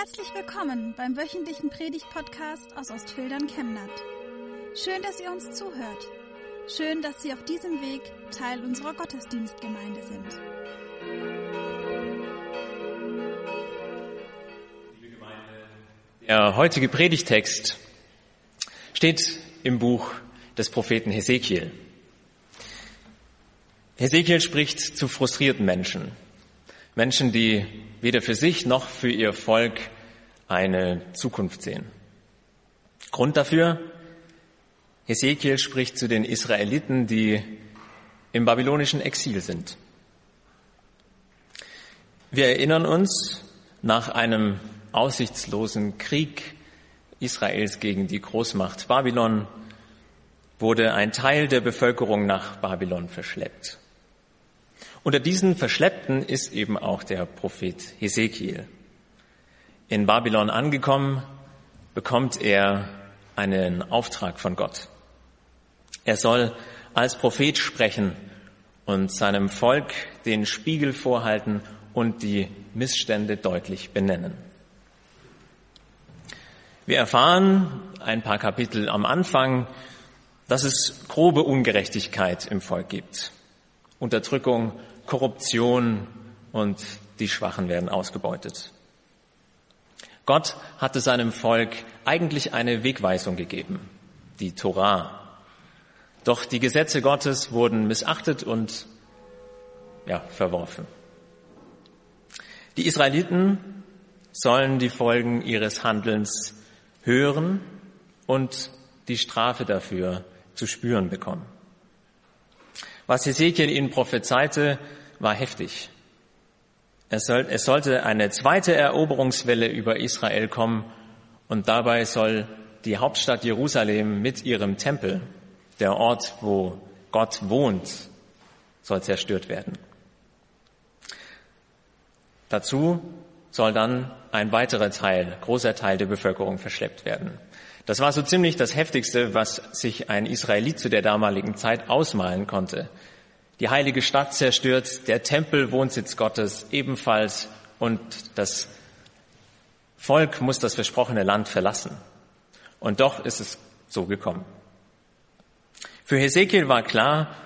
Herzlich willkommen beim wöchentlichen Predigt-Podcast aus Ostfildern Chemnat. Schön, dass ihr uns zuhört. Schön, dass Sie auf diesem Weg Teil unserer Gottesdienstgemeinde sind. Der heutige Predigtext steht im Buch des Propheten Hesekiel. Hesekiel spricht zu frustrierten Menschen. Menschen, die weder für sich noch für ihr Volk eine Zukunft sehen. Grund dafür, Hesekiel spricht zu den Israeliten, die im babylonischen Exil sind. Wir erinnern uns, nach einem aussichtslosen Krieg Israels gegen die Großmacht Babylon wurde ein Teil der Bevölkerung nach Babylon verschleppt. Unter diesen Verschleppten ist eben auch der Prophet Hesekiel. In Babylon angekommen, bekommt er einen Auftrag von Gott. Er soll als Prophet sprechen und seinem Volk den Spiegel vorhalten und die Missstände deutlich benennen. Wir erfahren ein paar Kapitel am Anfang, dass es grobe Ungerechtigkeit im Volk gibt. Unterdrückung Korruption und die Schwachen werden ausgebeutet. Gott hatte seinem Volk eigentlich eine Wegweisung gegeben, die Torah. Doch die Gesetze Gottes wurden missachtet und ja, verworfen. Die Israeliten sollen die Folgen ihres Handelns hören und die Strafe dafür zu spüren bekommen. Was Hesekiel ihnen prophezeite, war heftig. Es, soll, es sollte eine zweite Eroberungswelle über Israel kommen und dabei soll die Hauptstadt Jerusalem mit ihrem Tempel, der Ort, wo Gott wohnt, soll zerstört werden. Dazu soll dann ein weiterer Teil, großer Teil der Bevölkerung verschleppt werden. Das war so ziemlich das Heftigste, was sich ein Israelit zu der damaligen Zeit ausmalen konnte die heilige Stadt zerstört, der Tempel, Wohnsitz Gottes ebenfalls und das Volk muss das versprochene Land verlassen. Und doch ist es so gekommen. Für Hesekiel war klar,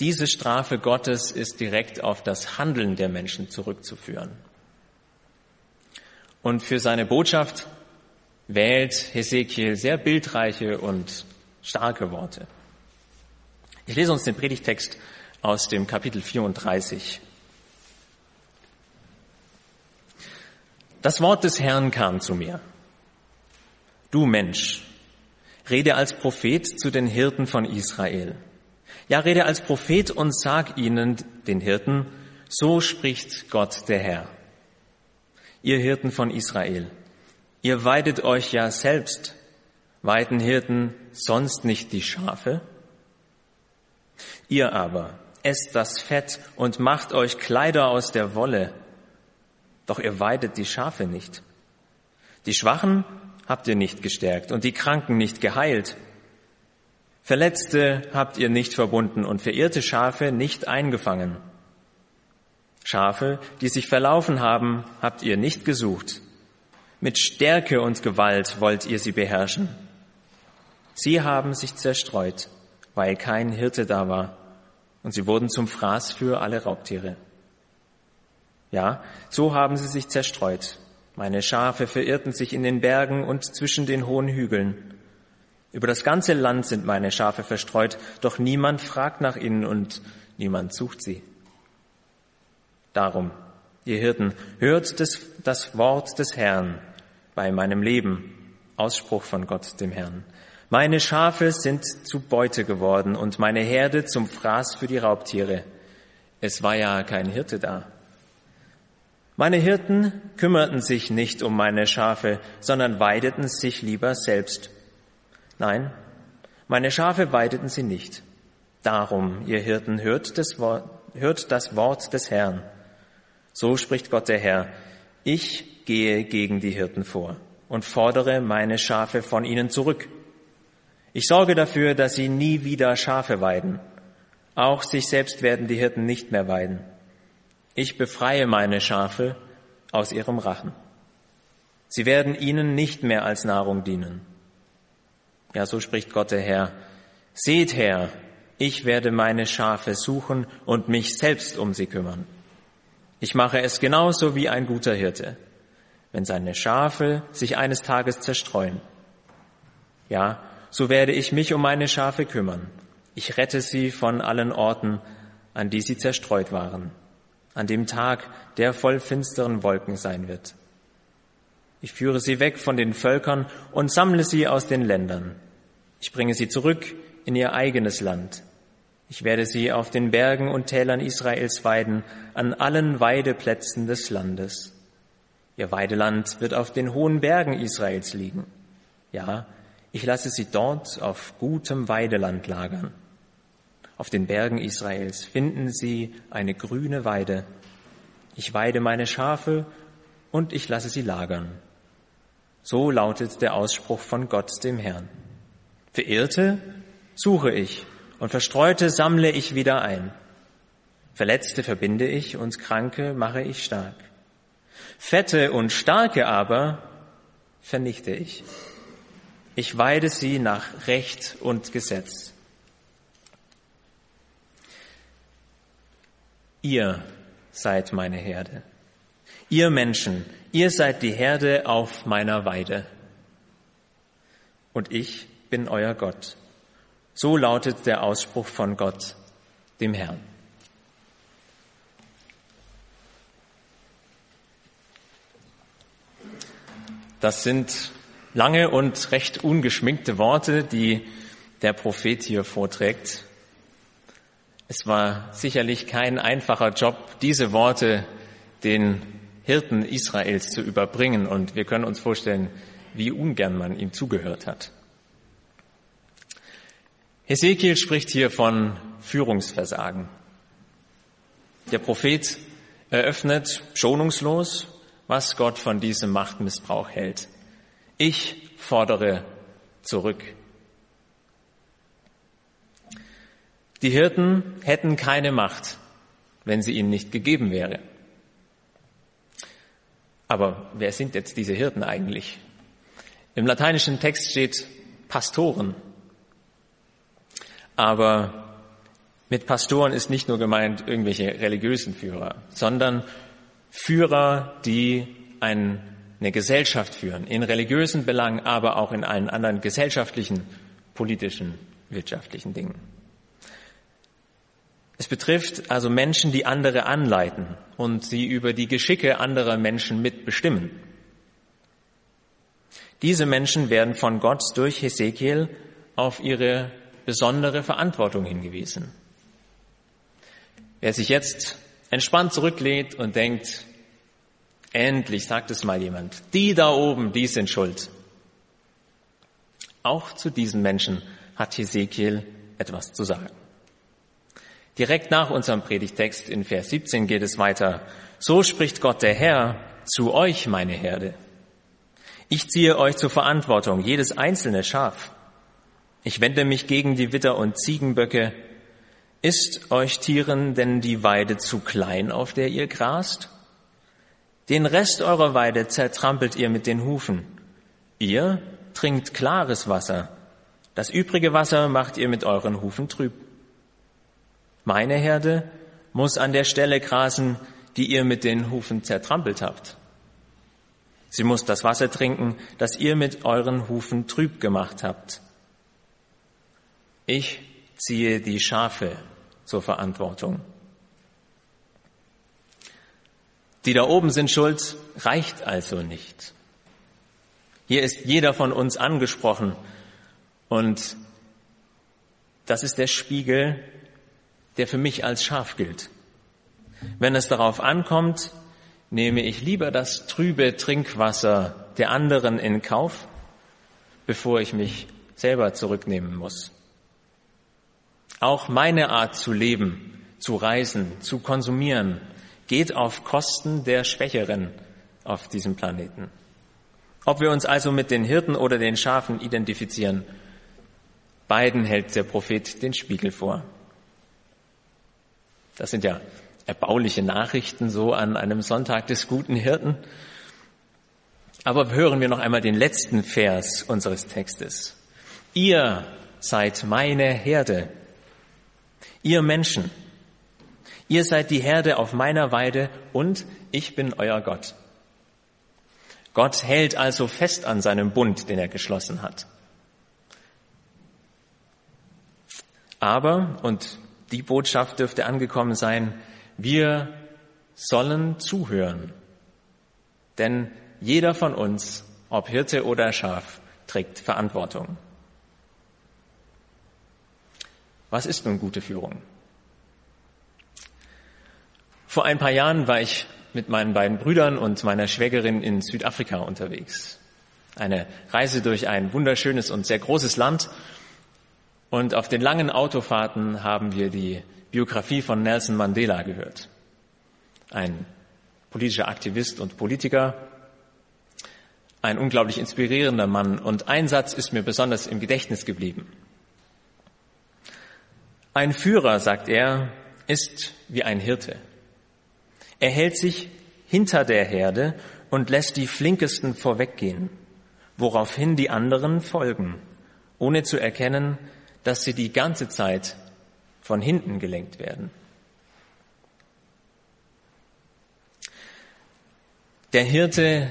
diese Strafe Gottes ist direkt auf das Handeln der Menschen zurückzuführen. Und für seine Botschaft wählt Hesekiel sehr bildreiche und starke Worte. Ich lese uns den Predigtext aus dem Kapitel 34. Das Wort des Herrn kam zu mir. Du Mensch, rede als Prophet zu den Hirten von Israel. Ja, rede als Prophet und sag ihnen, den Hirten, so spricht Gott der Herr. Ihr Hirten von Israel, ihr weidet euch ja selbst, weiden Hirten sonst nicht die Schafe? Ihr aber esst das Fett und macht euch Kleider aus der Wolle, doch ihr weidet die Schafe nicht. Die Schwachen habt ihr nicht gestärkt und die Kranken nicht geheilt. Verletzte habt ihr nicht verbunden und verirrte Schafe nicht eingefangen. Schafe, die sich verlaufen haben, habt ihr nicht gesucht. Mit Stärke und Gewalt wollt ihr sie beherrschen. Sie haben sich zerstreut weil kein Hirte da war. Und sie wurden zum Fraß für alle Raubtiere. Ja, so haben sie sich zerstreut. Meine Schafe verirrten sich in den Bergen und zwischen den hohen Hügeln. Über das ganze Land sind meine Schafe verstreut, doch niemand fragt nach ihnen und niemand sucht sie. Darum, ihr Hirten, hört das, das Wort des Herrn bei meinem Leben, Ausspruch von Gott, dem Herrn. Meine Schafe sind zu Beute geworden und meine Herde zum Fraß für die Raubtiere. Es war ja kein Hirte da. Meine Hirten kümmerten sich nicht um meine Schafe, sondern weideten sich lieber selbst. Nein, meine Schafe weideten sie nicht. Darum, ihr Hirten, hört das Wort, hört das Wort des Herrn. So spricht Gott der Herr. Ich gehe gegen die Hirten vor und fordere meine Schafe von ihnen zurück ich sorge dafür, dass sie nie wieder Schafe weiden. Auch sich selbst werden die Hirten nicht mehr weiden. Ich befreie meine Schafe aus ihrem Rachen. Sie werden ihnen nicht mehr als Nahrung dienen. Ja, so spricht Gott der Herr. Seht her, ich werde meine Schafe suchen und mich selbst um sie kümmern. Ich mache es genauso wie ein guter Hirte, wenn seine Schafe sich eines Tages zerstreuen. Ja, so werde ich mich um meine Schafe kümmern. Ich rette sie von allen Orten, an die sie zerstreut waren, an dem Tag, der voll finsteren Wolken sein wird. Ich führe sie weg von den Völkern und sammle sie aus den Ländern. Ich bringe sie zurück in ihr eigenes Land. Ich werde sie auf den Bergen und Tälern Israels weiden, an allen Weideplätzen des Landes. Ihr Weideland wird auf den hohen Bergen Israels liegen. Ja, ich lasse sie dort auf gutem Weideland lagern. Auf den Bergen Israels finden sie eine grüne Weide. Ich weide meine Schafe und ich lasse sie lagern. So lautet der Ausspruch von Gott, dem Herrn. Verirrte suche ich und Verstreute sammle ich wieder ein. Verletzte verbinde ich und Kranke mache ich stark. Fette und Starke aber vernichte ich. Ich weide sie nach Recht und Gesetz. Ihr seid meine Herde. Ihr Menschen, ihr seid die Herde auf meiner Weide. Und ich bin euer Gott. So lautet der Ausspruch von Gott, dem Herrn. Das sind lange und recht ungeschminkte Worte, die der Prophet hier vorträgt. Es war sicherlich kein einfacher Job, diese Worte den Hirten Israels zu überbringen, und wir können uns vorstellen, wie ungern man ihm zugehört hat. Hesekiel spricht hier von Führungsversagen. Der Prophet eröffnet schonungslos, was Gott von diesem Machtmissbrauch hält. Ich fordere zurück. Die Hirten hätten keine Macht, wenn sie ihnen nicht gegeben wäre. Aber wer sind jetzt diese Hirten eigentlich? Im lateinischen Text steht Pastoren. Aber mit Pastoren ist nicht nur gemeint irgendwelche religiösen Führer, sondern Führer, die eine Gesellschaft führen, in religiösen Belangen, aber auch in allen anderen gesellschaftlichen, politischen, wirtschaftlichen Dingen. Es betrifft also Menschen, die andere anleiten und sie über die Geschicke anderer Menschen mitbestimmen. Diese Menschen werden von Gott durch Hesekiel auf ihre besondere Verantwortung hingewiesen. Wer sich jetzt entspannt zurücklehnt und denkt, endlich sagt es mal jemand, die da oben, die sind schuld. Auch zu diesen Menschen hat Hesekiel etwas zu sagen. Direkt nach unserem Predigtext in Vers 17 geht es weiter. So spricht Gott der Herr zu euch, meine Herde. Ich ziehe euch zur Verantwortung, jedes einzelne Schaf. Ich wende mich gegen die Witter und Ziegenböcke. Ist euch Tieren denn die Weide zu klein, auf der ihr grast? Den Rest eurer Weide zertrampelt ihr mit den Hufen. Ihr trinkt klares Wasser. Das übrige Wasser macht ihr mit euren Hufen trüb. Meine Herde muss an der Stelle grasen, die ihr mit den Hufen zertrampelt habt. Sie muss das Wasser trinken, das ihr mit euren Hufen trüb gemacht habt. Ich ziehe die Schafe zur Verantwortung. Die da oben sind schuld, reicht also nicht. Hier ist jeder von uns angesprochen und das ist der Spiegel, der für mich als Schaf gilt. Wenn es darauf ankommt, nehme ich lieber das trübe Trinkwasser der anderen in Kauf, bevor ich mich selber zurücknehmen muss. Auch meine Art zu leben, zu reisen, zu konsumieren, geht auf Kosten der Schwächeren auf diesem Planeten. Ob wir uns also mit den Hirten oder den Schafen identifizieren, beiden hält der Prophet den Spiegel vor. Das sind ja erbauliche Nachrichten so an einem Sonntag des guten Hirten. Aber hören wir noch einmal den letzten Vers unseres Textes. Ihr seid meine Herde. Ihr Menschen. Ihr seid die Herde auf meiner Weide und ich bin euer Gott. Gott hält also fest an seinem Bund, den er geschlossen hat. Aber, und die Botschaft dürfte angekommen sein, wir sollen zuhören. Denn jeder von uns, ob Hirte oder Schaf, trägt Verantwortung. Was ist nun gute Führung? Vor ein paar Jahren war ich mit meinen beiden Brüdern und meiner Schwägerin in Südafrika unterwegs. Eine Reise durch ein wunderschönes und sehr großes Land. Und auf den langen Autofahrten haben wir die Biografie von Nelson Mandela gehört. Ein politischer Aktivist und Politiker, ein unglaublich inspirierender Mann. Und ein Satz ist mir besonders im Gedächtnis geblieben. Ein Führer, sagt er, ist wie ein Hirte. Er hält sich hinter der Herde und lässt die Flinkesten vorweggehen, woraufhin die anderen folgen, ohne zu erkennen, dass sie die ganze Zeit von hinten gelenkt werden. Der Hirte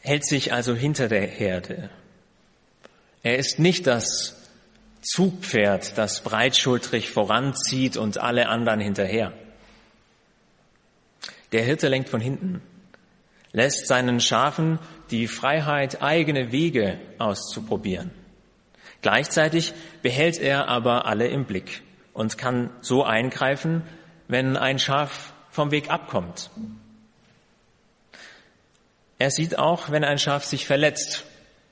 hält sich also hinter der Herde. Er ist nicht das Zugpferd, das breitschultrig voranzieht und alle anderen hinterher. Der Hirte lenkt von hinten, lässt seinen Schafen die Freiheit, eigene Wege auszuprobieren. Gleichzeitig behält er aber alle im Blick und kann so eingreifen, wenn ein Schaf vom Weg abkommt. Er sieht auch, wenn ein Schaf sich verletzt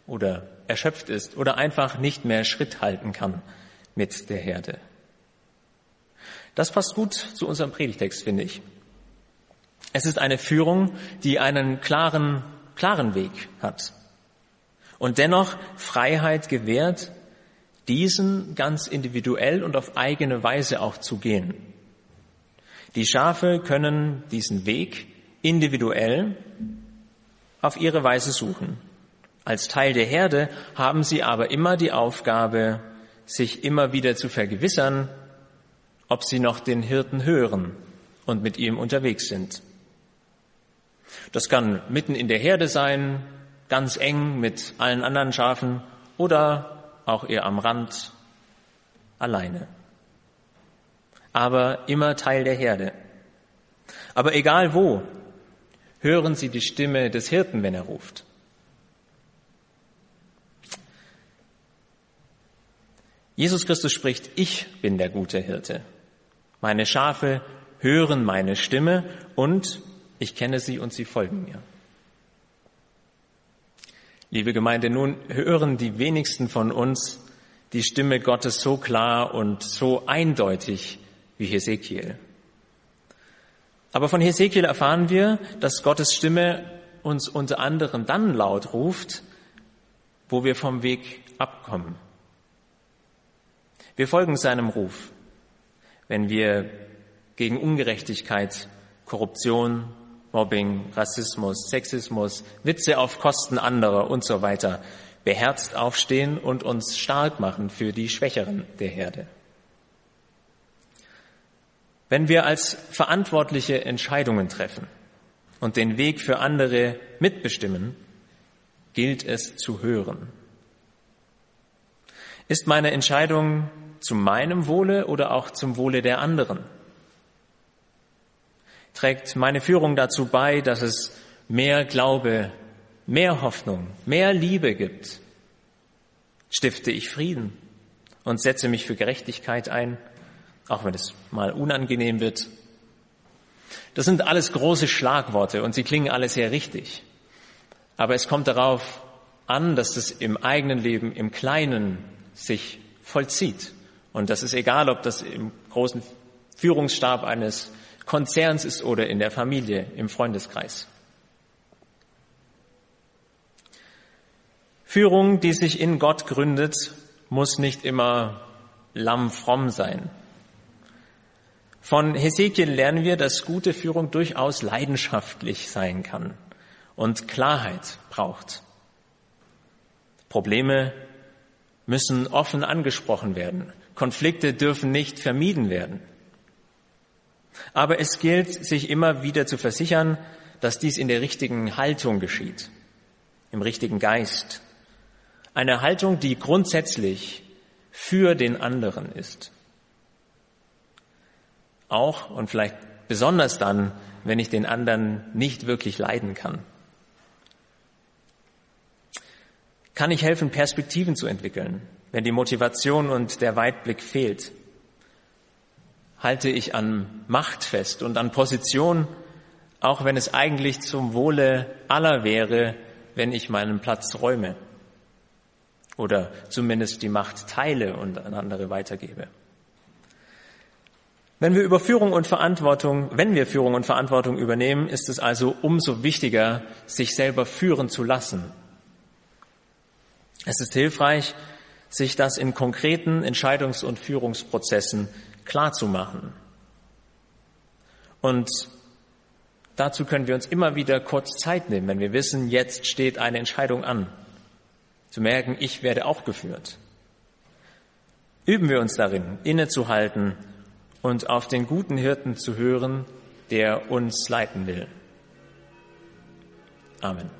oder erschöpft ist oder einfach nicht mehr Schritt halten kann mit der Herde. Das passt gut zu unserem Predigtext, finde ich. Es ist eine Führung, die einen klaren, klaren Weg hat und dennoch Freiheit gewährt, diesen ganz individuell und auf eigene Weise auch zu gehen. Die Schafe können diesen Weg individuell auf ihre Weise suchen. Als Teil der Herde haben sie aber immer die Aufgabe, sich immer wieder zu vergewissern, ob sie noch den Hirten hören und mit ihm unterwegs sind. Das kann mitten in der Herde sein, ganz eng mit allen anderen Schafen oder auch eher am Rand alleine. Aber immer Teil der Herde. Aber egal wo, hören Sie die Stimme des Hirten, wenn er ruft. Jesus Christus spricht, ich bin der gute Hirte. Meine Schafe hören meine Stimme und ich kenne sie und sie folgen mir. Liebe Gemeinde, nun hören die wenigsten von uns die Stimme Gottes so klar und so eindeutig wie Hesekiel. Aber von Hesekiel erfahren wir, dass Gottes Stimme uns unter anderem dann laut ruft, wo wir vom Weg abkommen. Wir folgen seinem Ruf, wenn wir gegen Ungerechtigkeit, Korruption, Mobbing, Rassismus, Sexismus, Witze auf Kosten anderer und so weiter beherzt aufstehen und uns stark machen für die Schwächeren der Herde. Wenn wir als Verantwortliche Entscheidungen treffen und den Weg für andere mitbestimmen, gilt es zu hören. Ist meine Entscheidung zu meinem Wohle oder auch zum Wohle der anderen? Trägt meine Führung dazu bei, dass es mehr Glaube, mehr Hoffnung, mehr Liebe gibt. Stifte ich Frieden und setze mich für Gerechtigkeit ein, auch wenn es mal unangenehm wird. Das sind alles große Schlagworte und sie klingen alle sehr richtig. Aber es kommt darauf an, dass es im eigenen Leben, im Kleinen sich vollzieht. Und das ist egal, ob das im großen Führungsstab eines Konzerns ist oder in der Familie, im Freundeskreis. Führung, die sich in Gott gründet, muss nicht immer lammfromm sein. Von Hesekiel lernen wir, dass gute Führung durchaus leidenschaftlich sein kann und Klarheit braucht. Probleme müssen offen angesprochen werden. Konflikte dürfen nicht vermieden werden. Aber es gilt, sich immer wieder zu versichern, dass dies in der richtigen Haltung geschieht, im richtigen Geist. Eine Haltung, die grundsätzlich für den anderen ist. Auch und vielleicht besonders dann, wenn ich den anderen nicht wirklich leiden kann. Kann ich helfen, Perspektiven zu entwickeln, wenn die Motivation und der Weitblick fehlt? Halte ich an Macht fest und an Position, auch wenn es eigentlich zum Wohle aller wäre, wenn ich meinen Platz räume oder zumindest die Macht teile und an andere weitergebe. Wenn wir über Führung und Verantwortung, wenn wir Führung und Verantwortung übernehmen, ist es also umso wichtiger, sich selber führen zu lassen. Es ist hilfreich, sich das in konkreten Entscheidungs- und Führungsprozessen klarzumachen. Und dazu können wir uns immer wieder kurz Zeit nehmen, wenn wir wissen, jetzt steht eine Entscheidung an. Zu merken, ich werde auch geführt. Üben wir uns darin, innezuhalten und auf den guten Hirten zu hören, der uns leiten will. Amen.